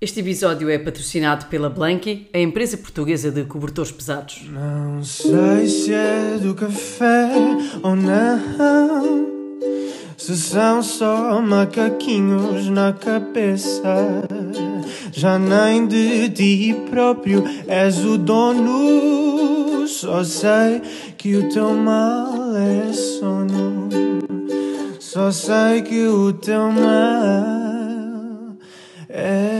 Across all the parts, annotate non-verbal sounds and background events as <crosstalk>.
Este episódio é patrocinado pela Blanky, a empresa portuguesa de cobertores pesados. Não sei se é do café ou não. Se são só macaquinhos na cabeça. Já nem de ti próprio és o dono. Só sei que o teu mal é sono. Só sei que o teu mal é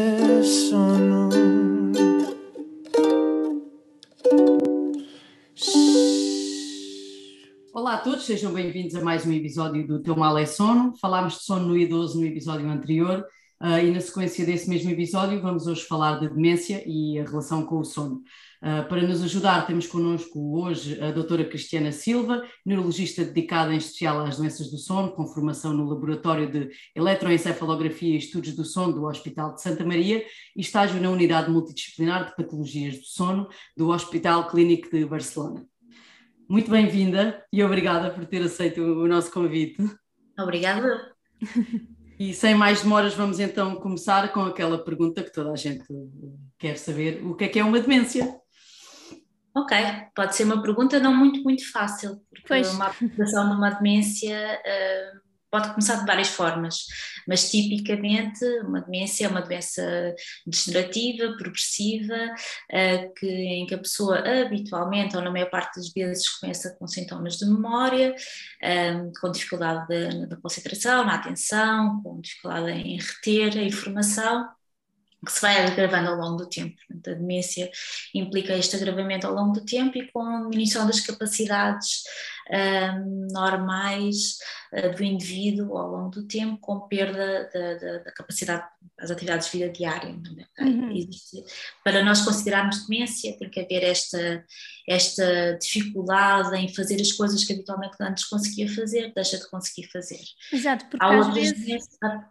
a todos, sejam bem-vindos a mais um episódio do Teu Mal é Sono. Falámos de sono no idoso no episódio anterior uh, e na sequência desse mesmo episódio vamos hoje falar de demência e a relação com o sono. Uh, para nos ajudar, temos connosco hoje a doutora Cristiana Silva, neurologista dedicada em especial às doenças do sono, com formação no Laboratório de Eletroencefalografia e Estudos do Sono do Hospital de Santa Maria e estágio na Unidade Multidisciplinar de Patologias do Sono do Hospital Clínico de Barcelona. Muito bem-vinda e obrigada por ter aceito o nosso convite. Obrigada. E sem mais demoras, vamos então começar com aquela pergunta que toda a gente quer saber: o que é que é uma demência? Ok, pode ser uma pergunta não muito, muito fácil, porque Pois. uma apresentação de uma demência uh, pode começar de várias formas, mas tipicamente uma demência é uma doença degenerativa, progressiva, uh, que, em que a pessoa habitualmente, ou na maior parte das vezes, começa com sintomas de memória, um, com dificuldade da- concentração, na atenção, com dificuldade em reter a informação que se vai agravando ao longo do tempo. A demência implica este agravamento ao longo do tempo e com a diminuição das capacidades normais ah, do indivíduo ao longo do tempo, com perda da, da- da capacidade das atividades de vida diária. Uhum. Existe- para nós considerarmos demência, tem que haver esta, esta dificuldade em fazer as coisas que habitualmente antes conseguia fazer, deixa de conseguir fazer. Exato, porque Há às vezes. demências. ah.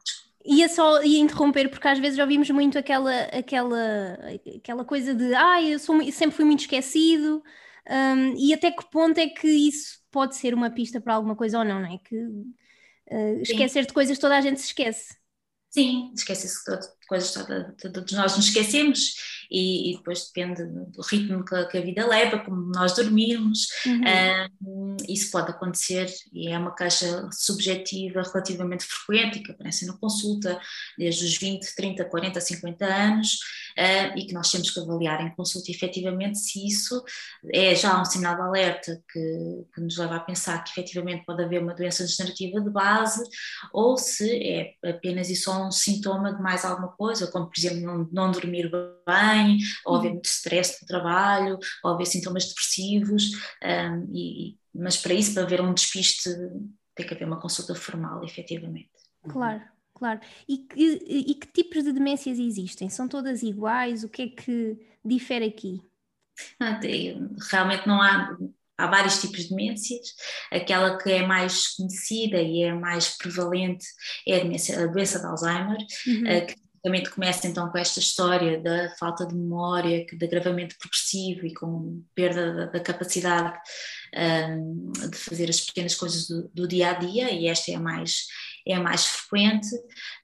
Ia só ia interromper, porque às vezes já ouvimos muito aquela, aquela, aquela coisa de ai, eu sou, sempre fui muito esquecido, hum, e até que ponto é que isso pode ser uma pista para alguma coisa ou não, não é? Que uh, esquecer de coisas toda a gente se esquece. Sim, esquece-se de coisas toda- de- todos nós nos esquecemos e, e depois depende do ritmo que, a- que a vida leva, como nós dormirmos, Uhum. Hum, isso pode acontecer e é uma queixa subjetiva relativamente frequente e que aparece na consulta desde os 20, 30, 40, 50 anos ah, e que nós temos que avaliar em consulta efetivamente se isso é já um sinal de alerta que, que nos leva a pensar que efetivamente pode haver uma doença degenerativa de base ou se é apenas e só um sintoma de mais alguma coisa, como por exemplo não, não dormir bem, ou haver muito stress no trabalho, ou haver sintomas depressivos, um, e, mas para isso, para haver um despiste, tem que haver uma consulta formal, efetivamente. Claro, claro. E que, e que tipos de demências existem? São todas iguais? O que é que difere aqui? Ah, Realmente não há, há vários tipos de demências. Aquela que é mais conhecida e é mais prevalente é a, demência, a doença de Alzheimer, Uhum. que basicamente começa então com esta história da falta de memória, de agravamento progressivo e com perda da, da capacidade hum, de fazer as pequenas coisas do, do dia a dia, e esta é a mais, é a mais frequente.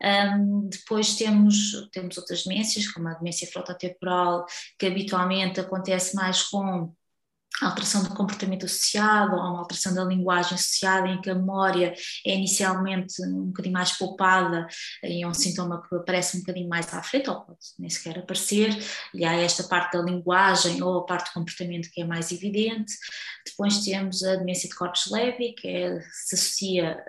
Hum, depois temos, temos outras demências, como a demência frontotemporal, que habitualmente acontece mais com alteração do comportamento associado ou uma alteração da linguagem associada em que a memória é inicialmente um bocadinho mais poupada e é um sintoma que aparece um bocadinho mais à frente ou pode nem sequer aparecer e há esta parte da linguagem ou a parte do comportamento que é mais evidente. Depois temos a demência de corpos leve que é- se associa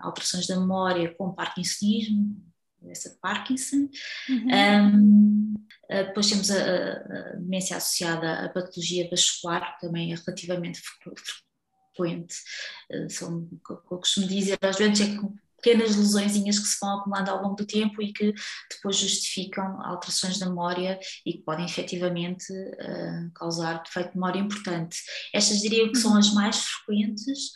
a alterações da memória com parkinsonismo doença de Parkinson Uhum. um, uh, depois temos a, a- demência associada à patologia vascular, que também é relativamente frequ- frequente. Uh, são, eu costumo dizer às vezes é que pequenas lesõezinhas que se vão acumulando ao longo do tempo e que depois justificam alterações da memória e que podem efetivamente uh, causar defeito de memória importante. Estas diria que são as mais frequentes,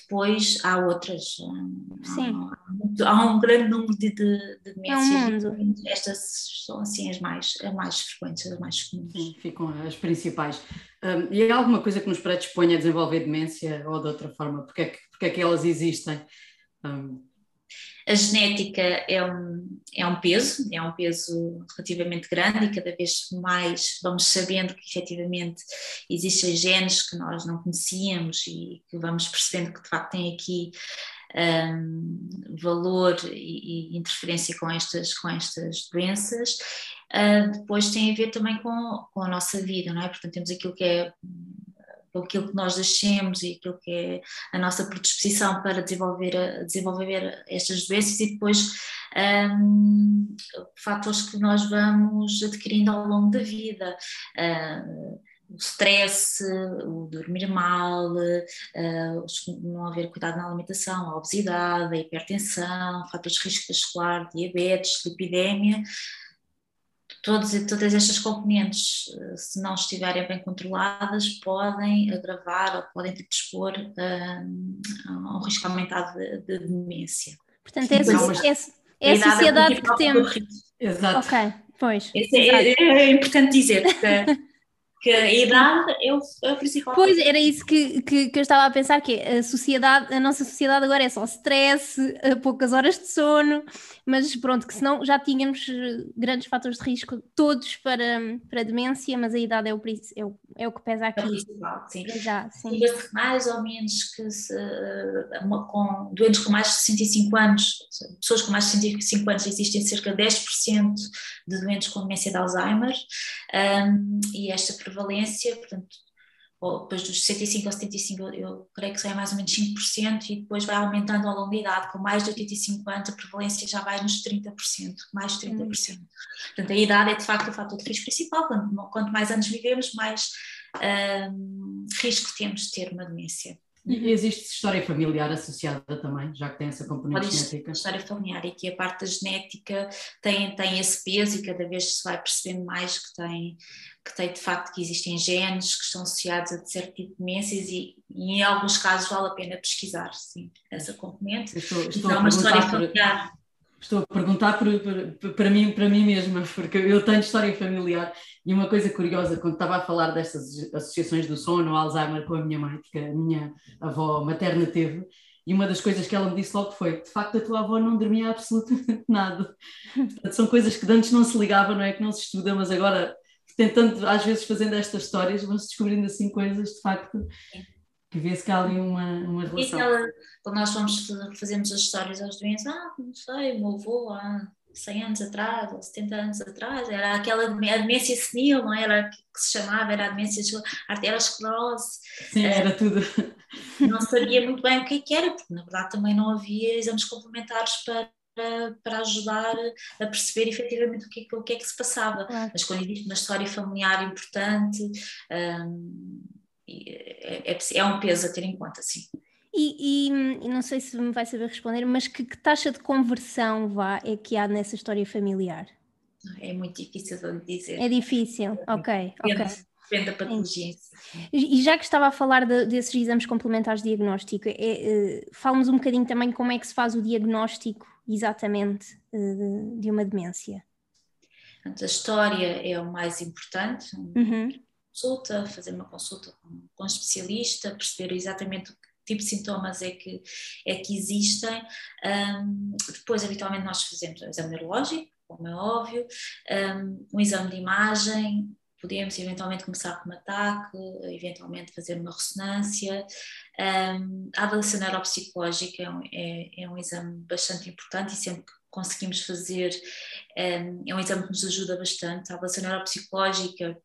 depois há outras. hum, Sim. Há, muito- há um grande número de, de, de demências. É um. Estas são assim as mais, as mais frequentes, as mais comuns. Sim, ficam as principais. Um, e há alguma coisa que nos predispõe a desenvolver demência ou de outra forma? Porque é que, porque é que elas existem? Um, a genética é um, é um peso, é um peso relativamente grande e cada vez mais vamos sabendo que efetivamente existem genes que nós não conhecíamos e que vamos percebendo que de facto têm aqui um, valor e, e, interferência com estas, com estas doenças. Uh, depois tem a ver também com, com a nossa vida, não é? Portanto, temos aquilo que é aquilo que nós nascemos e aquilo que é a nossa predisposição para desenvolver, desenvolver estas doenças e depois um, fatores que nós vamos adquirindo ao longo da vida. Uh, o stress, o dormir mal, uh, não haver cuidado na alimentação, a obesidade, a hipertensão, fatores de risco vascular, diabetes, lipidemia, todos, todas estas componentes, eh, se não estiverem bem controladas, podem agravar ou podem predispor um, a um risco aumentado de, de demência. Portanto, é, é, é, a sociedade que temos. Exato. Ok, pois. É, é, é, importante dizer que <laughs> que a idade é o, é o principal. Pois, era isso que, que, que, eu estava a pensar, que a sociedade, a nossa sociedade agora é só stress, poucas horas de sono, mas pronto, que senão já tínhamos eh, grandes fatores de risco, todos para, para demência, mas a idade é o, é o, é o que pesa aqui. É o principal, sim. Sim. mais ou menos que se, uma, com doentes com mais de 65 anos, pessoas com mais de 65 anos, existem cerca de 10% de doentes com demência de Alzheimer, um, e esta prevalência, portanto, depois dos 65 aos 75, eu, eu creio que só é mais ou menos 5%, e depois vai aumentando ao longo da idade, com mais de 85 anos, a prevalência já vai nos 30%, mais de 30%. Hum. Portanto, a idade é de facto o fator de risco principal, quanto, quanto mais anos vivemos, mais um, risco temos de ter uma demência. E existe história familiar associada também, já que tem essa componente Pode genética? História familiar e que a parte da genética tem, tem esse peso e cada vez se vai percebendo mais que tem, que tem de facto que existem genes que estão associados a certo tipo de demências e, e em alguns casos vale a pena pesquisar, sim, essa componente. Estou, estou então, uma história familiar. Estou a perguntar por, para, mim, para mim mesma, porque eu tenho história familiar e uma coisa curiosa, quando estava a falar destas associações do sono, Alzheimer com a minha mãe, que a minha avó materna teve, e uma das coisas que ela me disse logo foi: de facto, a tua avó não dormia absolutamente <laughs> nada. Portanto, são coisas que antes não se ligava, não é? Que não se estuda, mas agora, tentando, às vezes, fazendo estas histórias, vão-se descobrindo assim coisas, de facto, que vê-se que há ali uma, uma relação. E aquela, quando nós vamos, fazemos as histórias aos doentes, ah, não sei, o meu avô, ah, 100 anos atrás, ou 70 anos atrás, era aquela demência senil, não era que se chamava, era a demência de arteriosclerose. Sim, era uh, tudo. Não sabia muito bem o que, é que era, porque na verdade também não havia exames complementares para, para, ajudar a perceber efetivamente o que, o que é que se passava. Claro. Mas quando existe uma história familiar importante, um, é, é, é um peso a ter em conta, sim. E, e, e, não sei se me vai saber responder, mas que, que, taxa de conversão vá é que há nessa história familiar? É muito difícil de dizer. É difícil, ok. Depende, okay. depende da patologia. E já que estava a falar de, desses exames complementares de diagnóstico, é, é, fala-nos um bocadinho também como é que se faz o diagnóstico exatamente eh, de, de uma demência. a história é o mais importante. Uhum. Consulta, fazer uma consulta com, com um especialista, perceber exatamente o que tipo de sintomas é que, é que existem. Um, depois, habitualmente, nós fazemos um exame neurológico, como é óbvio, um, um exame de imagem, podemos eventualmente começar com um ataque, eventualmente fazer uma ressonância. Um, a avaliação neuropsicológica é um, é, é um, exame bastante importante e sempre que conseguimos fazer, é um exame que nos ajuda bastante. A avaliação neuropsicológica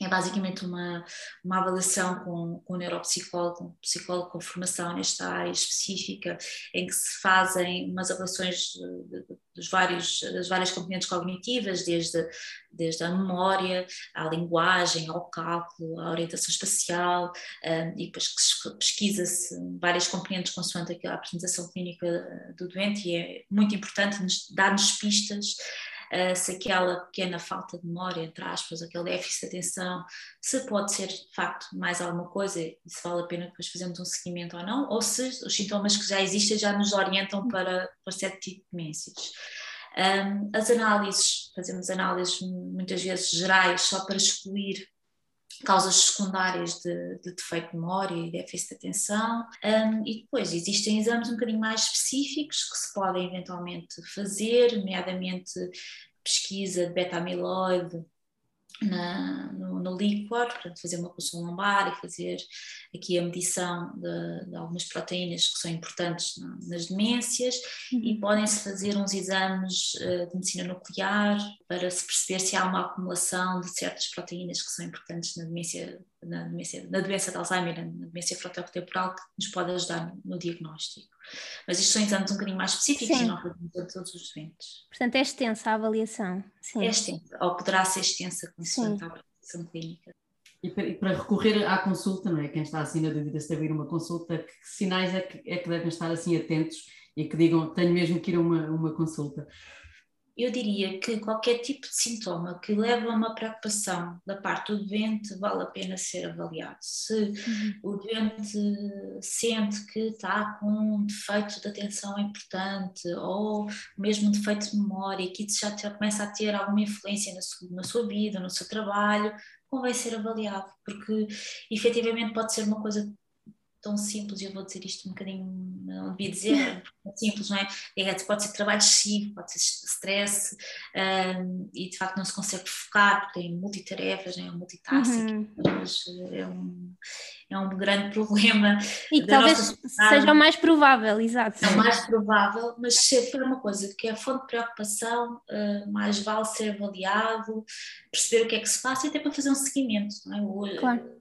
é basicamente uma, uma avaliação com, com um neuropsicólogo, um psicólogo com formação nesta área específica, em que se fazem umas avaliações dos vários, das várias componentes cognitivas, desde, desde a memória, à linguagem, ao cálculo, à orientação espacial, um, e depois pesquisa-se várias componentes consoante a apresentação clínica do doente, e é muito importante dar-nos pistas uh, se aquela pequena falta de memória, entre aspas, aquele déficit de atenção, se pode ser de facto mais alguma coisa e se vale a pena depois fazermos um seguimento ou não, ou se os sintomas que já existem já nos orientam para, para certo tipo de demências. Um, as análises, fazemos análises muitas vezes gerais só para excluir causas secundárias de, de, defeito de memória e déficit de atenção. Um, e depois existem exames um bocadinho mais específicos que se podem eventualmente fazer, nomeadamente pesquisa de beta-amiloide na, no, no líquor, portanto, fazer uma punção lombar e fazer aqui a medição de, de algumas proteínas que são importantes na, nas demências uhum. e podem-se fazer uns exames uh, de medicina nuclear para se perceber se há uma acumulação de certas proteínas que são importantes na demência, na, demência, na doença de Alzheimer, na demência frontotemporal, que nos pode ajudar no, no diagnóstico. Mas isto são exames um bocadinho mais específicos Sim. e não fazemos a todos os doentes. Portanto, é extensa a avaliação. Sim. É extensa, ou poderá ser extensa com a avaliação clínica. E para, e para, recorrer à consulta, não é? Quem está assim na dúvida se deve ir uma consulta, que sinais é que, é que devem estar assim atentos e que digam tenho mesmo que ir a uma, uma consulta? Eu diria que qualquer tipo de sintoma que leva a uma preocupação da parte do doente vale a pena ser avaliado. Se uhum. o doente sente que está com um defeito de atenção importante ou mesmo um defeito de memória, que isso já, já começa a ter alguma influência na sua, na sua vida, no seu trabalho, convém ser avaliado, porque efetivamente pode ser uma coisa tão simples, eu vou dizer isto um bocadinho, não devia dizer, <laughs> é simples, não é? é? Pode ser trabalho excessivo, pode ser stress um, e de facto não se consegue focar porque tem multitarefas, é um multitasking, uhum. mas é um, é um grande <laughs> problema. E talvez seja o mais provável, exato. É o mais provável, mas se for uma coisa que é fonte de preocupação, uh, mais vale ser avaliado, perceber o que é que se passa e até para fazer um seguimento, não é? O, claro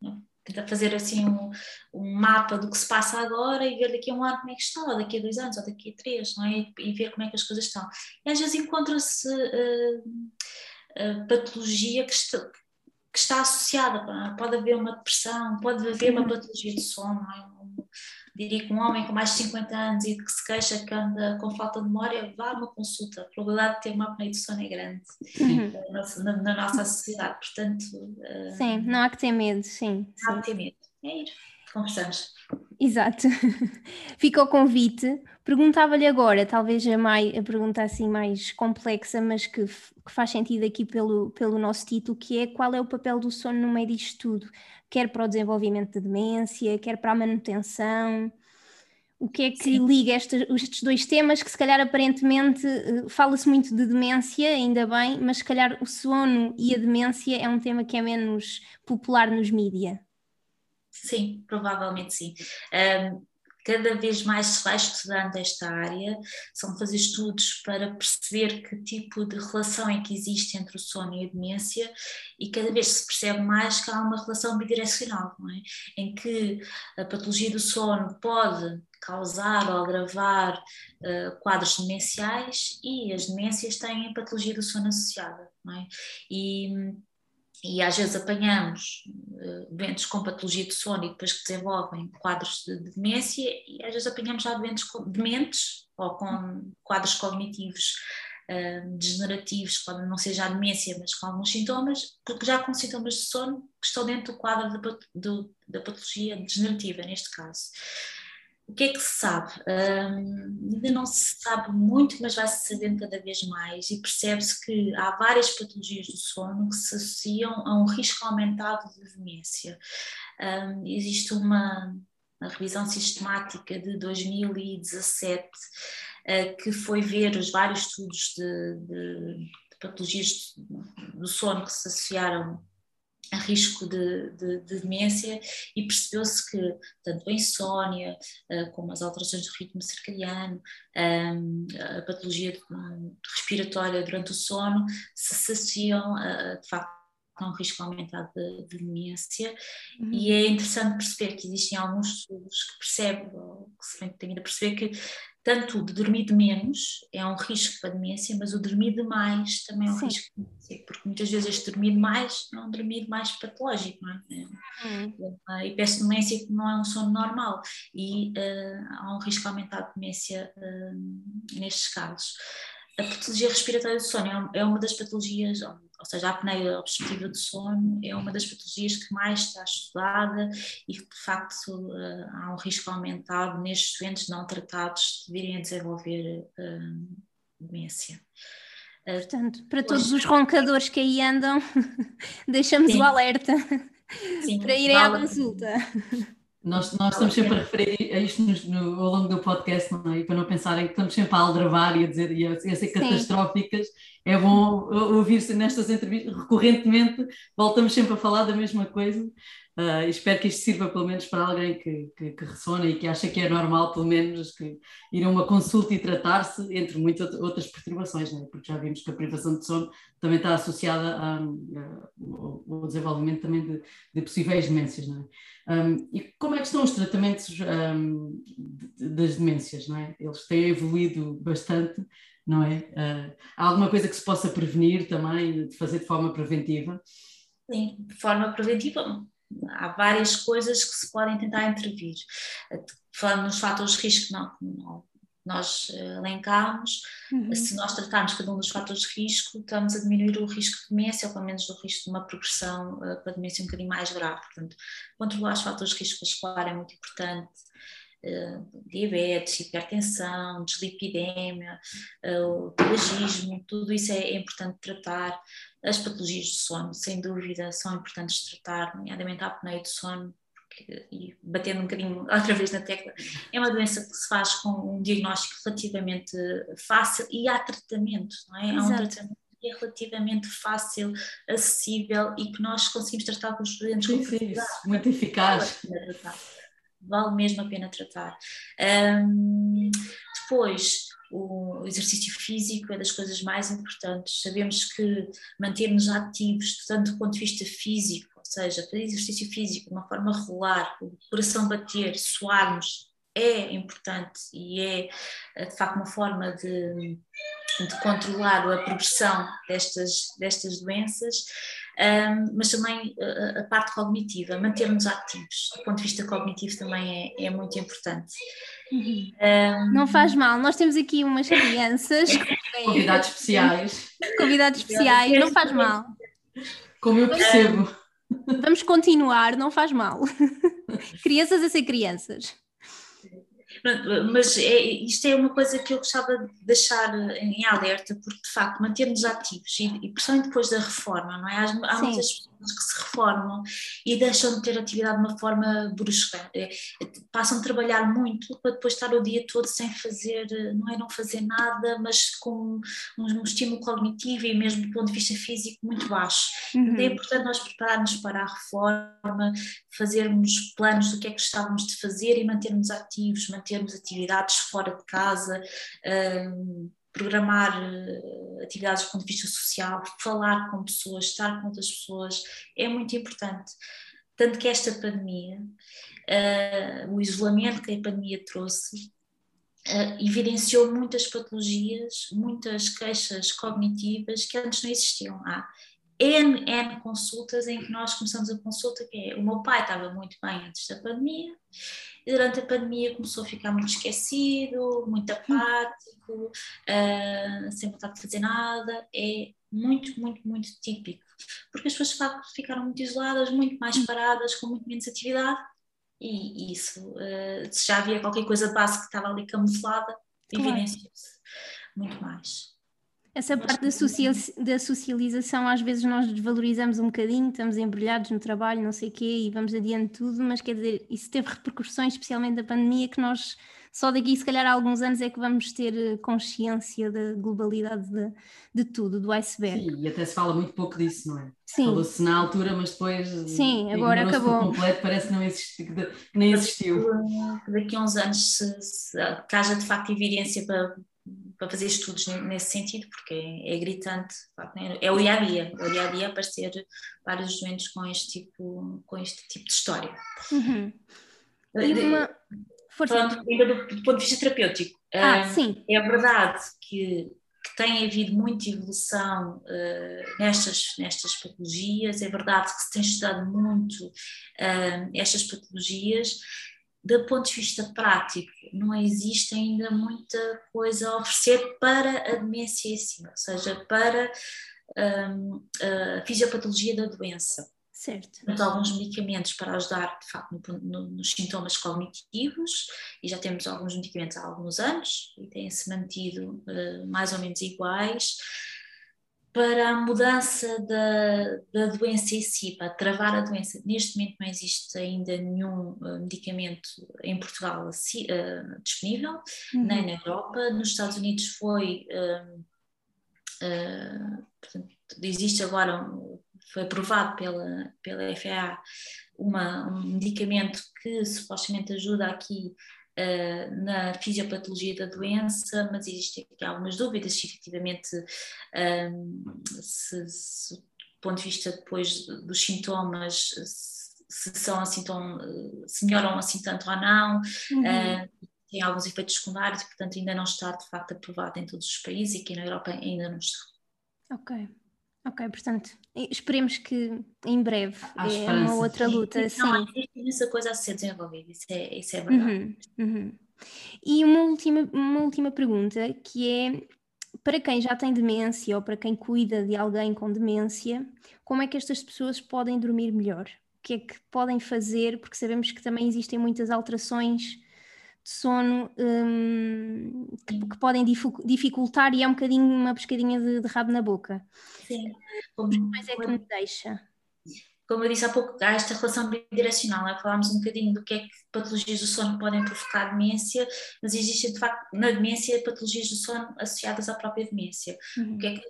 tentar fazer assim um, um, mapa do que se passa agora e ver daqui a um ano como é que está, ou daqui a dois anos, ou daqui a três, não é? E, ver como é que as coisas estão. E às vezes encontra-se uh, uh, patologia que está, que está associada, pode haver uma depressão, pode haver uma patologia de sono, é? Diria que um homem com mais de 50 anos e que se queixa que anda com falta de memória, vá a uma consulta. A probabilidade de ter uma apneia do sono é grande uhum. na, na, nossa sociedade, portanto... Uh, sim, não há que ter medo, sim. Não há que ter medo, é ir, conversamos. Exato. <laughs> Fica o convite. Perguntava-lhe agora, talvez a, mais, a pergunta assim mais complexa, mas que, que, faz sentido aqui pelo, pelo nosso título, que é qual é o papel do sono no meio disto tudo? Quer para o desenvolvimento de demência, quer para a manutenção. O que é que Sim. liga estes, estes dois temas que se calhar aparentemente eh, fala-se muito de demência, ainda bem, mas se calhar o sono e a demência é um tema que é menos popular nos mídias. Sim, provavelmente sim. Um, cada vez mais se vai estudando esta área, são fazer estudos para perceber que tipo de relação é que existe entre o sono e a demência e cada vez se percebe mais que há uma relação bidirecional, é? em que a patologia do sono pode causar ou agravar uh, quadros demenciais e as demências têm a patologia do sono associada. É? E e às vezes apanhamos uh, doentes com patologia de sono e depois que desenvolvem quadros de, de demência e às vezes apanhamos já doentes dementes ou com quadros cognitivos uh, degenerativos, podem não ser já demência, mas com alguns sintomas, porque já com sintomas de sono que estão dentro do quadro da patologia degenerativa, neste caso. O que é que se sabe? Um, ainda não se sabe muito, mas vai-se sabendo cada vez mais e percebe-se que há várias patologias do sono que se associam a um risco aumentado de demência. Um, existe uma, uma, revisão sistemática de 2017 uh, que foi ver os vários estudos de, de patologias do sono que se associaram a risco de, de, de demência e percebeu-se que tanto a insónia uh, como as alterações do ritmo circadiano, um, a patologia respiratória durante o sono se associam de facto a um risco aumentado de, de demência uhum. e é interessante perceber que existem alguns estudos que percebem, ou que se tem a perceber que tanto de dormir de menos é um risco para a demência, mas o dormir de mais também é um Sim. risco para demência, porque muitas vezes este dormir de mais é um dormir mais patológico, não é? Hum. A hiperdemência não é um sono normal e uh, há um risco aumentado de demência uh, nestes casos. A patologia respiratória do sono é, é uma das patologias, ou seja, a apneia obstrutiva do sono é uma das patologias que mais está estudada e que de facto eh, há um risco aumentado nestes doentes não tratados de virem a desenvolver uh, demência. Portanto, para todos os roncadores que aí andam, <laughs> deixamos Sim. o alerta Sim, <laughs> para irem vale. à consulta. Nós, nós estamos sempre a referir a isto no, no, ao longo do podcast, não é? E para não pensarem que estamos sempre a aldravar e a dizer e a, a ser catastróficas, é bom ouvir-se nestas entrevistas, recorrentemente voltamos sempre a falar da mesma coisa Uh, espero que isto sirva pelo menos para alguém que, que, que, ressona e que acha que é normal, pelo menos, que ir a uma consulta e tratar-se, entre muitas outras perturbações, né? porque já vimos que a privação de sono também está associada ao desenvolvimento também de, de possíveis demências. É? um, e como é que estão os tratamentos um, das demências? É? Eles têm evoluído bastante, não é? Uh, há alguma coisa que se possa prevenir também, de fazer de forma preventiva? Sim, de forma preventiva, há várias coisas que se podem tentar intervir. Falando nos fatores de risco, não, não nós elencámos, uhum. se nós tratarmos cada um dos fatores de risco, estamos a diminuir o risco de demência, ou pelo menos o risco de uma progressão uh, para demência um bocadinho mais grave. Portanto, controlar os fatores de risco vascular é muito importante. Uh, diabetes, hipertensão, dislipidemia, uh, o tabagismo, tudo isso é, é importante tratar. As patologias do sono, sem dúvida, são importantes de tratar, nomeadamente a apneia do sono, porque, e batendo um bocadinho <laughs> outra vez na tecla, é uma doença que se faz com um diagnóstico relativamente fácil e há tratamento, não é? Há um tratamento que é relativamente fácil, acessível e que nós conseguimos tratar com os doentes. Muito eficaz. Vale mesmo a pena tratar. Um, depois, o exercício físico é das coisas mais importantes. Sabemos que manter-nos ativos, tanto do ponto de vista físico, ou seja, fazer exercício físico de uma forma regular, o coração bater, suarmos, é importante e é de facto uma forma de, de controlar a progressão destas, destas doenças um, mas também a, a, parte cognitiva, manter-nos ativos, do ponto de vista cognitivo também é, é muito importante. Uhum. Um, não faz mal, nós temos aqui umas crianças <laughs> convidados especiais. Convidados especiais, não faz mal. Como eu percebo. Vamos continuar, não faz mal. <laughs> crianças a ser crianças. Mas é, isto é uma coisa que eu gostava de deixar em alerta, porque de facto manter-nos ativos, e, e principalmente depois da reforma, não é? Há, há muitas pessoas que se reformam e deixam de ter atividade de uma forma brusca, é, passam a trabalhar muito para depois estar o dia todo sem fazer, não é não fazer nada, mas com um, um estímulo cognitivo e mesmo do ponto de vista físico muito baixo. Uhum. Então é importante nós prepararmos para a reforma, fazermos planos do que é que gostávamos de fazer e mantermos ativos, mantermos atividades fora de casa, um, programar uh, atividades do ponto de vista social, falar com pessoas, estar com outras pessoas, é muito importante. Tanto que esta pandemia, uh, o isolamento que a pandemia trouxe, uh, evidenciou muitas patologias, muitas queixas cognitivas que antes não existiam. Há N, N consultas em que nós começamos a consulta, que é, o meu pai estava muito bem antes da pandemia, e durante a pandemia começou a ficar muito esquecido, muito apático, uh, sem vontade de fazer nada, é muito, muito, muito típico, porque as pessoas de facto ficaram muito isoladas, muito mais hum. paradas, com muito menos atividade, e isso, uh, se já havia qualquer coisa de base que estava ali camuflada, claro. evidenciou-se muito mais. Essa parte da, social, da socialização, às vezes nós desvalorizamos um bocadinho, estamos embrulhados no trabalho, não sei o quê, e vamos adiante tudo, mas quer dizer, isso teve repercussões, especialmente da pandemia, que nós só daqui, se calhar, há alguns anos é que vamos ter eh, consciência da globalidade de, de tudo, do iceberg. Sim, e até se fala muito pouco disso, não é? Sim. Falou-se na altura, mas depois. Sim, agora acabou. completo, parece que, não existe, que nem existiu. Daqui a uns anos, se, se, que haja de facto evidência para para fazer estudos nesse sentido, porque é, é gritante, é o dia a dia, é o dia a dia aparecer vários doentes com este tipo, com este tipo de história. Uhum. Uma... Falando do, do, ponto de vista terapêutico, ah, sim. é verdade que, que tem havido muita evolução uh, nestas, nestas patologias, é verdade que se tem estudado muito uh, estas patologias, do ponto de vista prático, não existe ainda muita coisa a oferecer para a demência em si, ou seja, para um, a fisiopatologia da doença. Certo. Temos alguns medicamentos para ajudar, de facto, no, no, nos sintomas cognitivos, e já temos alguns medicamentos há alguns anos, e têm-se mantido uh, mais ou menos iguais. Para a mudança da, da doença em si, para travar a doença. Neste momento não existe ainda nenhum uh, medicamento em Portugal uh, disponível, uhum. nem na Europa. Nos Estados Unidos foi. Uh, uh, portanto, existe agora, foi aprovado pela, pela FAA uma, um medicamento que supostamente ajuda aqui uh, na fisiopatologia da doença, mas existem aqui algumas dúvidas se efetivamente um, se, se, do ponto de vista depois dos sintomas se, são assim tão, se melhoram assim tanto ou não. Uhum. Uh, tem alguns efeitos secundários e, portanto, ainda não está de facto aprovado em todos os países e aqui na Europa ainda não está. Ok. Ok, portanto, esperemos que em breve é uma outra luta. Sim, não, existe essa coisa a ser desenvolvida, isso é, isso é verdade. Uhum, uhum. E uma última, uma última pergunta que é para quem já tem demência ou para quem cuida de alguém com demência, como é que estas pessoas podem dormir melhor? O que é que podem fazer? Porque sabemos que também existem muitas alterações de sono um, que, que, podem dificultar e é um bocadinho uma pescadinha de, de rabo na boca. Sim. Como, mais é que me deixa? Como eu disse há pouco, há esta relação bidirecional. É? Falámos um bocadinho do que é que patologias do sono podem provocar demência, mas existe de facto na demência patologias do sono associadas à própria demência. Uhum. O que é que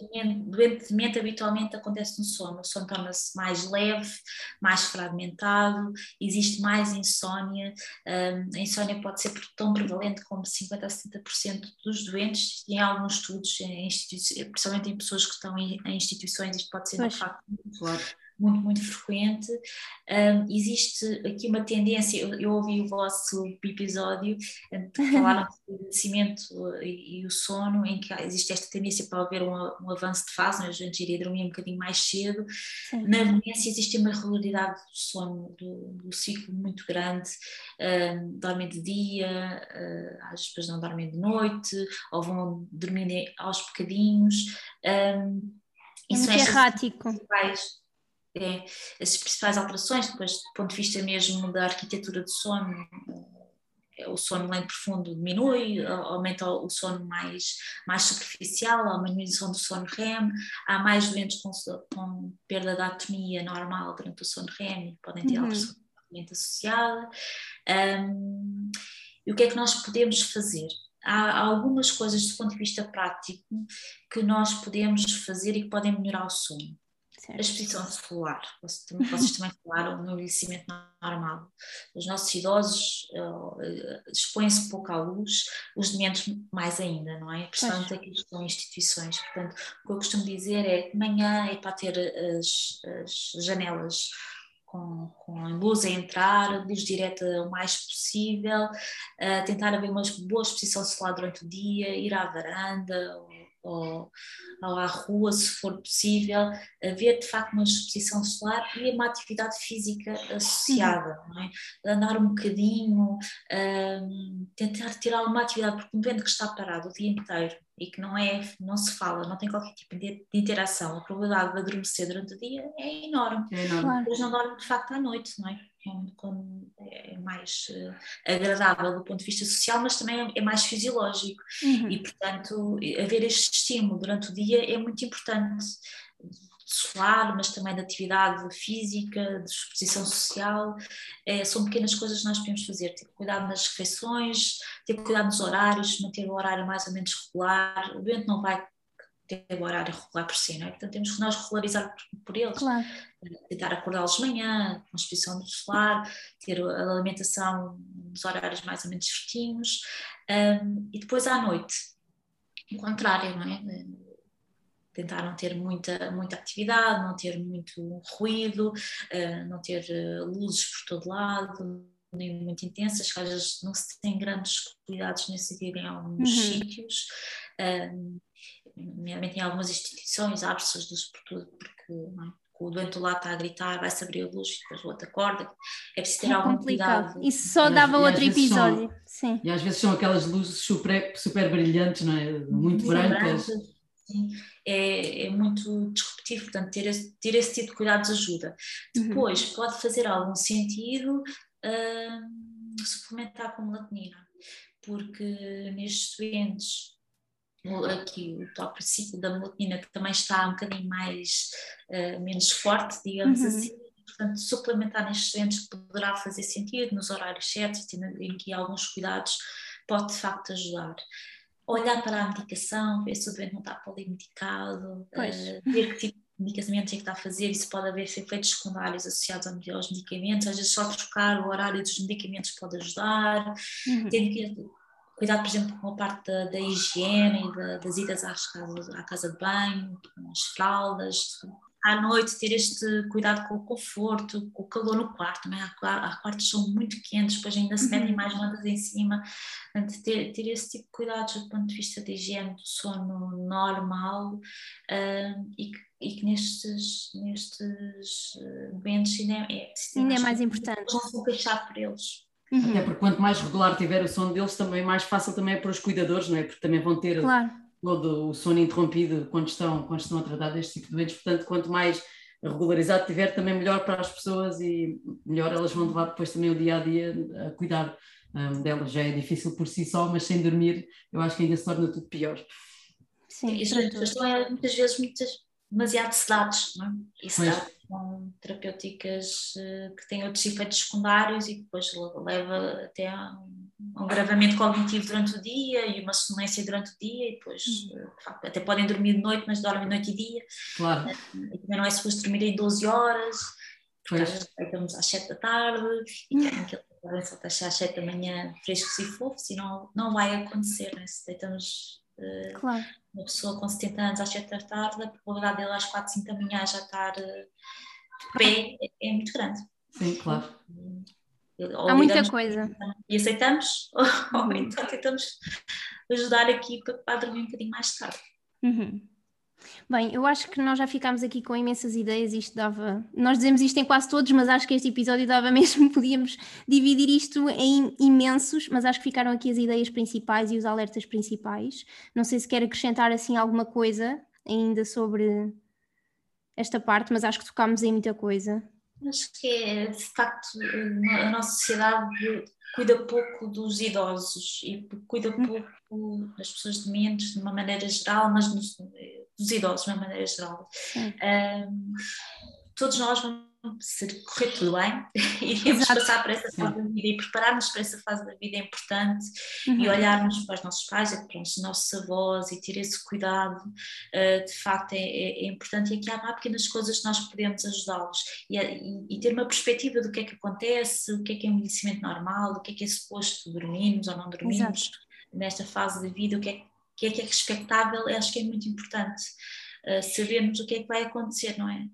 doente demente habitualmente acontece no sono? O sono torna-se mais leve, mais fragmentado, existe mais insónia. Um, a insónia pode ser tão prevalente como 50% a 70% dos doentes. Em alguns estudos, em principalmente em pessoas que estão em, em instituições, isto pode ser de facto claro muito, muito frequente. Um, existe aqui uma tendência, eu, eu, ouvi o vosso episódio, que falaram do envelhecimento e, e, o sono, em que existe esta tendência para haver um, um avanço de fase, a gente iria dormir um bocadinho mais cedo. Sim. Na demência existe uma regularidade do sono, do, do ciclo muito grande, um, dormem de dia, uh, às vezes não dormem de noite, ou vão dormir aos bocadinhos. Um, é muito errático é, as principais alterações, depois do ponto de vista mesmo da arquitetura do sono, é, o sono lento profundo diminui, aumenta o sono mais, mais superficial, há uma diminuição do sono REM, há mais doentes com, com perda da atonia normal durante o sono REM, podem ter uhum. alteração associada. Um, e o que é que nós podemos fazer? Há algumas coisas do ponto de vista prático que nós podemos fazer e que podem melhorar o sono. Certo. A exposição solar, vocês também, falaram no envelhecimento normal. Os nossos idosos uh, expõem-se pouco à luz, os dementes mais ainda, não é? Portanto, aqui estão instituições. Portanto, o que eu costumo dizer é que de manhã é para ter as, as janelas com, com, a luz a entrar, luz direta o mais possível, uh, tentar haver uma boa exposição solar durante o dia, ir à varanda ou, ou à rua, se for possível, haver de facto uma exposição solar e uma atividade física associada, não é? Andar um bocadinho, um, tentar ter alguma atividade, porque um doente que está parado o dia inteiro e que não é, não se fala, não tem qualquer tipo de, interação, a probabilidade de adormecer durante o dia é enorme. É enorme. Depois não dorme de facto à noite, não é? É, é mais uh, agradável do ponto de vista social, mas também é, é mais fisiológico. Uhum. E, portanto, haver este estímulo durante o dia é muito importante solar, mas também de atividade física, de exposição social, é, são pequenas coisas que nós podemos fazer, ter cuidado nas refeições, ter cuidado nos horários, manter o horário mais ou menos regular, o doente não vai ter o horário regular por si, não é? Portanto, temos que nós regularizar por, por eles, claro. Tentar acordá-los de manhã, com exposição do solar, ter a alimentação nos horários mais ou menos certinhos, um, e depois à noite, o contrário, não é? tentar não ter muita, muita atividade, não ter muito ruído, uh, não ter uh, luzes por todo lado, nem muito intensas, que às vezes não se tem grandes cuidados nesse sentido em alguns uhum. sítios. Uh, nomeadamente em algumas instituições, abre-se as luzes por tudo, porque é? O doente lá está a gritar, vai-se abrir a luz e depois o outro acorda. É preciso ter é algum complicado. cuidado. Isso só dava e outro episódio. São, Sim. E às vezes são aquelas luzes super, super brilhantes, não é? Muito brancas. sim. É, é, muito disruptivo, portanto, ter esse, ter esse tipo de cuidados ajuda. Uhum. Depois, pode fazer algum sentido uh, suplementar com melatonina, porque nestes doentes aqui o próprio ciclo da melatonina que também está um bocadinho mais uh, menos forte, digamos uhum. assim. Portanto, suplementar nestes doentes poderá fazer sentido nos horários certos, em que alguns cuidados pode de facto ajudar. Olhar para a medicação, ver se o doente não está polimedicado, uh, ver que tipo de medicamentos é que está a fazer, isso pode haver efeitos secundários associados aos medicamentos, às vezes só trocar o horário dos medicamentos pode ajudar, uhum. ter que cuidado, por exemplo, com a parte da, da higiene da, das idas às casas, à casa de banho, com as fraldas, à noite ter este cuidado com o conforto, com o calor no quarto, não é? há, há quartos que são muito quentes, depois ainda se metem uhum. mais mantas em cima, Portanto, ter, ter esse tipo de cuidados do ponto de vista de higiene do sono normal uh, e, que, e que nestes, nestes momentos ainda é, é, ainda é mais importante. Não se queixar por eles. Uhum. Até porque quanto mais regular tiver o sono deles, também mais fácil também é para os cuidadores, não é? Porque também vão ter claro. todo o sono interrompido quando estão, quando estão a tratar deste tipo de doentes. Portanto, quanto mais regularizado tiver, também melhor para as pessoas e melhor elas vão levar depois também o dia a dia a cuidar um, delas. Já é difícil por si só, mas sem dormir, eu acho que ainda se torna tudo pior. Sim, e as pessoas estão muitas vezes muitas, demasiado sedados, não é? E sedados com terapêuticas uh, que têm outros efeitos secundários e depois leva até a um, um gravamento cognitivo durante o dia e uma sonência durante o dia e depois uh, facto, até podem dormir de noite, mas dormem noite e dia. Claro. Uh, e também não é suposto dormir em 12 horas, porque deitamos às 7 da tarde e querem uhum. que podem só deixar às 7 da manhã frescos e fofos e não, não vai acontecer, né? se deitamos claro uma pessoa com 70 anos às 7 da tarde, a probabilidade dele às 4, 5 da manhã já estar eh, de pé é, muito grande. Sim, claro. Ou Há muita coisa. E aceitamos, <laughs> ou então tentamos ajudar aqui para, para dormir um bocadinho mais tarde. Uhum. Bem, eu acho que nós já ficámos aqui com imensas ideias. Isto dava. Nós dizemos isto em quase todos, mas acho que este episódio dava <laughs> mesmo. Podíamos dividir isto em imensos, mas acho que ficaram aqui as ideias principais e os alertas principais. Não sei se quer acrescentar assim alguma coisa ainda sobre esta parte, mas acho que tocámos em muita coisa. Acho que é, de facto, a nossa sociedade cuida pouco dos idosos e cuida hum. pouco das pessoas dementes de uma maneira geral, mas nos, dos idosos de uma maneira geral. Um, todos nós vamos se correr tudo bem, <laughs> iremos Exato. passar por essa fase da vida e preparar-nos para essa fase da vida é importante uhum. e olharmos para os nossos pais, para os nossos avós e ter esse cuidado, uh, de facto é, é, é, importante e aqui há pequenas coisas que nós podemos ajudá-los e, e, e, ter uma perspectiva do que é que acontece, o que é que é um envelhecimento normal, o que é que é suposto dormirmos ou não dormirmos Exato. nesta fase da vida, o que é, que é que é expectável, acho que é muito importante uh, sabermos o que é que vai acontecer, não é?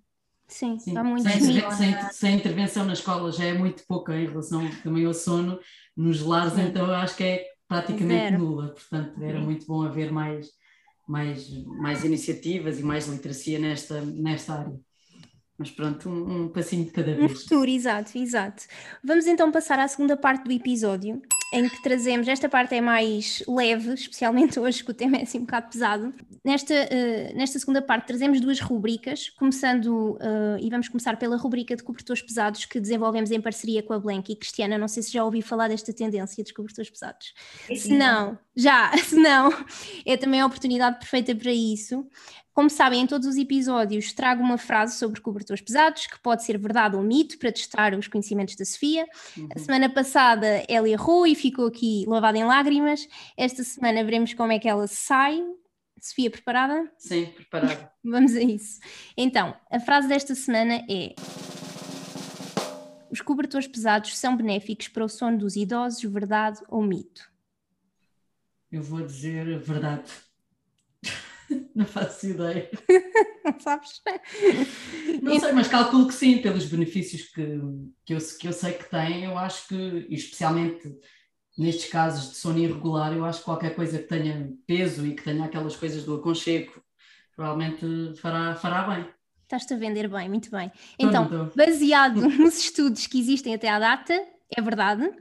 Sim, Sim. está muito sem, sem, sem, intervenção na escola já é muito pouca em relação também ao sono, nos lares Sim. então acho que é praticamente Zero. nula, portanto era muito bom haver mais, mais, mais iniciativas e mais literacia nesta, nesta área. Mas pronto, um, um passinho de cada vez. Um futuro, exato, exato. Vamos então passar à segunda parte do episódio, em que trazemos, esta parte é mais leve, especialmente <laughs> hoje que o tema é assim um bocado pesado. Nesta, uh, nesta segunda parte trazemos duas rubricas, começando, uh, e vamos começar pela rubrica de cobertores pesados que desenvolvemos em parceria com a Blank e Cristiana, não sei se já ouvi falar desta tendência dos cobertores pesados. Se não, já, <laughs> se não, é também a oportunidade perfeita para isso. Como sabem, em todos os episódios trago uma frase sobre cobertores pesados, que pode ser verdade ou mito, para testar os conhecimentos da Sofia. Uhum. A semana passada ela errou e ficou aqui lavada em lágrimas. Esta semana veremos como é que ela sai. Sofia, preparada? Sim, preparada. <laughs> Vamos a isso. Então, a frase desta semana é: Os cobertores pesados são benéficos para o sono dos idosos, verdade ou mito? Eu vou dizer verdade. Não faço ideia. Não <laughs> sabes? Não sei, mas calculo que sim, pelos benefícios que, que, eu, que eu sei que tem, eu acho que, especialmente nestes casos de sono irregular, eu acho que qualquer coisa que tenha peso e que tenha aquelas coisas do aconchego, provavelmente fará, fará bem. Estás-te a vender bem, muito bem. Então, baseado <laughs> nos estudos que existem até à data, é verdade,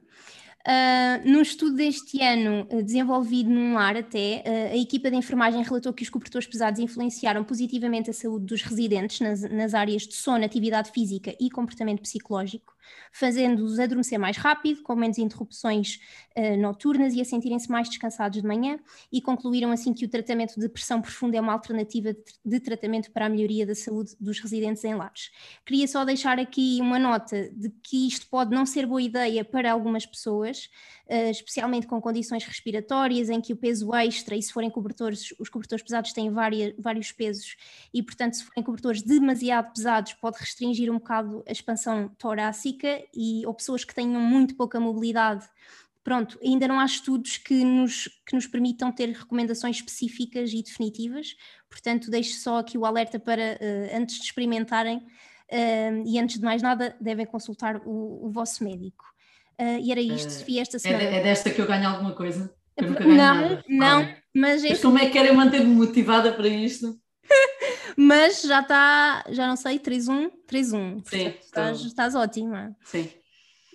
Uh, num estudo deste ano, uh, desenvolvido num lar até, uh, a equipa de enfermagem relatou que os cobertores pesados influenciaram positivamente a saúde dos residentes nas, nas áreas de sono, atividade física e comportamento psicológico. Fazendo-os adormecer mais rápido, com menos interrupções uh, noturnas e a sentirem-se mais descansados de manhã, e concluíram assim que o tratamento de depressão profunda é uma alternativa de, de tratamento para a melhoria da saúde dos residentes em lares. Queria só deixar aqui uma nota de que isto pode não ser boa ideia para algumas pessoas, uh, especialmente com condições respiratórias, em que o peso extra, e se forem cobertores, os cobertores pesados têm várias, vários pesos, e portanto, se forem cobertores demasiado pesados, pode restringir um bocado a expansão torácica, e, ou pessoas que tenham muito pouca mobilidade. Pronto, ainda não há estudos que nos, que nos permitam ter recomendações específicas e definitivas, portanto, deixo só aqui o alerta para, uh, antes de experimentarem, uh, e antes de mais nada, devem consultar o, o vosso médico. Uh, e era isto, uh, Sofia, esta semana. É, é, desta que eu ganho alguma coisa? Eu nunca ganho não, nada. não, mas, mas como é que querem manter-me motivada para isto? <laughs> mas já está, já não sei, 3-1, 3-1. Sim. Estás, estás ótima. Sim.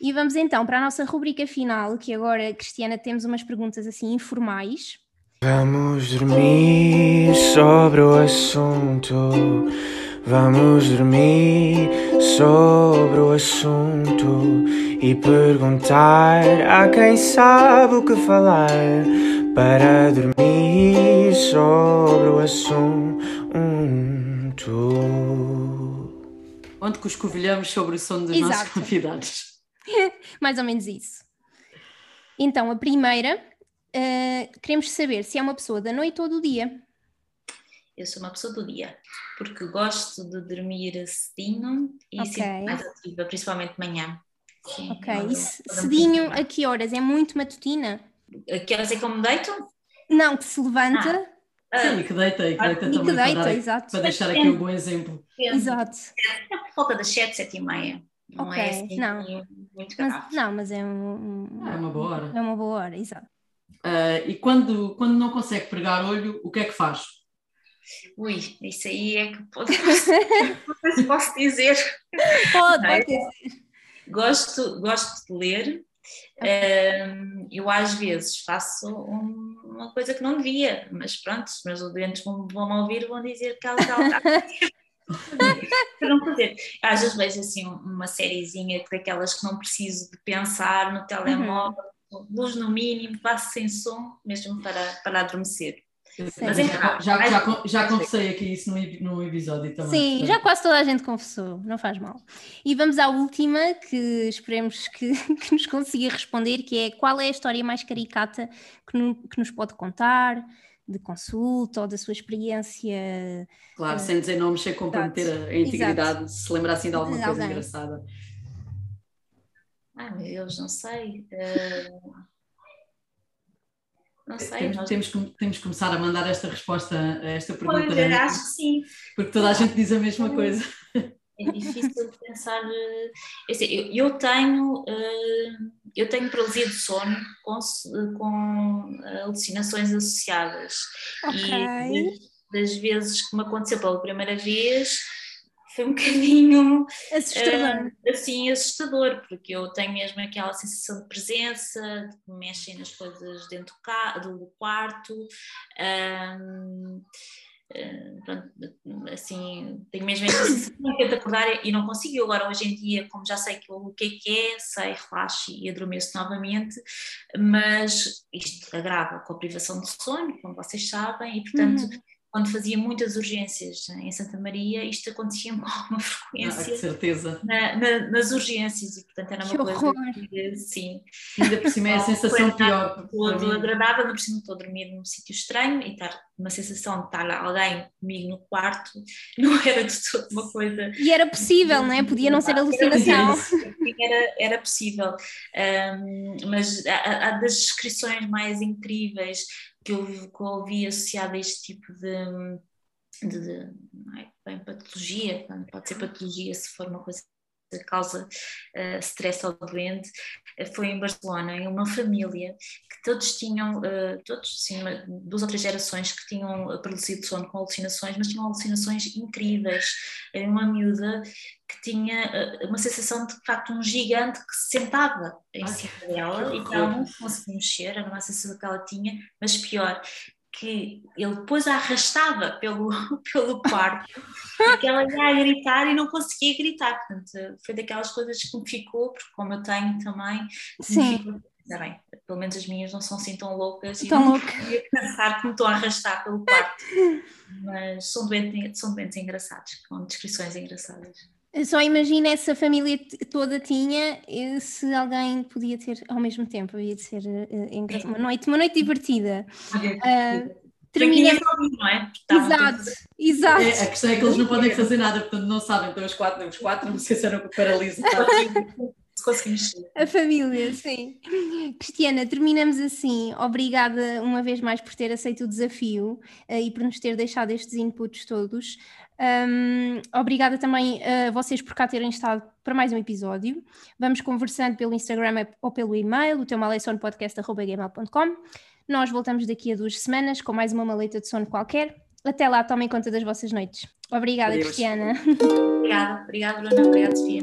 E vamos então para a nossa rubrica final, que agora, Cristiana, temos umas perguntas assim informais. Vamos dormir sobre o assunto. Vamos dormir sobre o assunto e perguntar a quem sabe o que falar para dormir sobre o assunto. Onde coscovilhamos sobre o sono dos Exato. nossos convidados. <laughs> Mais ou menos isso. Então, a primeira, uh, queremos saber se é uma pessoa da noite ou do dia. Eu sou uma pessoa do dia, porque gosto de dormir cedinho e Ok. sinto mais ativa, principalmente de manhã. Sim, Ok, e cedinho a que horas? É muito matutina? A que horas é que eu me deito? Não, que se levanta Sim, e que deita, e que deita e que também para, deita, dar- exato. para deixar aqui um bom exemplo. Exato. É por volta das 7, 7 e meia. Não Ok, é assim não. muito Mas, não, mas é, um, um- É uma boa hora. é uma boa hora, exato. Ah, e quando, quando não consegue pregar olho, o que é que faz? Ui, isso aí é que <laughs> posso, não sei se posso dizer. Pode, pode ter. Gosto, gosto de ler. Ahm, eu às vezes faço um- uma coisa que não devia, mas pronto, os meus ouvintes vão, vão me ouvir e vão dizer que ela está para não fazer. <laughs> Às vezes vejo assim uma sériezinha daquelas que não preciso de pensar no telemóvel, luz no mínimo, passo sem som, mesmo para, para adormecer. Mas é já, já, Mas- já, con- já confessei aqui isso num, epi- num episódio também. Sim, portanto. já quase toda a gente confessou, não faz mal. E vamos à última, que esperemos que, <laughs> que nos consiga responder, que é qual é a história mais caricata que, no- que nos pode contar, de consulta ou da sua experiência. Claro, sem dizer nomes, sem comprometer a, a integridade, se lembrar assim de alguma De coisa engraçada. Ai meu Deus, não sei. Eh, não sei. Temos, nós- temos, que- temos que começar a mandar esta resposta a esta pergunta, Pois, eu acho que sim. porque toda a gente diz a mesma coisa. É difícil pensar. eh, eu, tenho, eh, eu tenho paralisia do sono com, com eh, alucinações associadas. Ok. E das vezes que me aconteceu pela primeira vez foi um bocadinho Assustador. eh, assim assustador, porque eu tenho mesmo aquela sensação de presença, de que me mexem nas coisas dentro do, quarto. ahm, eh, pronto, assim, tenho mesmo esta sensação, tento acordar e não consigo. Eu agora, hoje em dia, como já sei que, o que é que é, sei, relaxo e adormeço novamente, mas isto agrava com a privação de sono, como vocês sabem, e portanto, Uhum. Quando fazia muitas urgências em Santa Maria, isto acontecia com alguma <laughs> Ah, frequência de certeza. na- na- nas urgências e portanto era uma Que coisa horror. que sim, Ainda por cima é a <laughs> Não, sensação pior. todo agradável, não preciso estou a dormir num sítio estranho e estar uma sensação de estar alguém comigo no quarto <laughs> não era de todo uma coisa E era possível, não é? Podia não ser alucinação. era, era possível, Ahm, mas há das descrições mais incríveis que eu, que eu ouvi associada a este tipo de, de, de- é? Bem patologia, pode ser patologia se for uma coisa causa eh, stress ao doente, eh, foi em Barcelona, em uma família que todos tinham, eh, todos, sim, duas ou três gerações que tinham de sono com alucinações, mas tinham alucinações incríveis. Uma miúda que tinha uma sensação de, de facto, um gigante que se sentava em Ai, cima dela e que ela não se conseguia mexer, era uma sensação que ela tinha, mas pior, que ele depois a arrastava pelo, <laughs> pelo quarto, porque ela ia a gritar e não conseguia gritar. Portanto, foi daquelas coisas que me ficou, porque como eu tenho também, Sim. Ficou, bem, pelo menos as minhas não são assim tão loucas e Tão não louca. queria pensar que me estou a arrastar pelo quarto. <laughs> Mas são doentes, são doentes engraçados, com descrições engraçadas. Só imagina essa família toda tinha eh, se alguém podia ter ao mesmo tempo. Ia de ser engra- uma noite, uma noite divertida. Ah, Termina terminamos. não é? Estavam Exato, exato. É, a questão é que eles não podem fazer nada, portanto não sabem, então os quatro, os quatro não sei se eram paralisados. <laughs> Se conseguimos ser. A família, sim. Cristiana, terminamos assim. Obrigada uma vez mais por ter aceito o desafio eh, e por nos ter deixado estes inputs todos. Ahm, obrigada também a vocês por cá terem estado para mais um episódio. Vamos conversando pelo Instagram ou pelo e-mail, o teu malesonepodcast.gmail.com. Nós voltamos daqui a duas semanas com mais uma maleta de sono qualquer. Até lá, tomem conta das vossas noites. Obrigada, Adeus. Cristiana. Obrigada, obrigada, Bruna, obrigada, Sofia.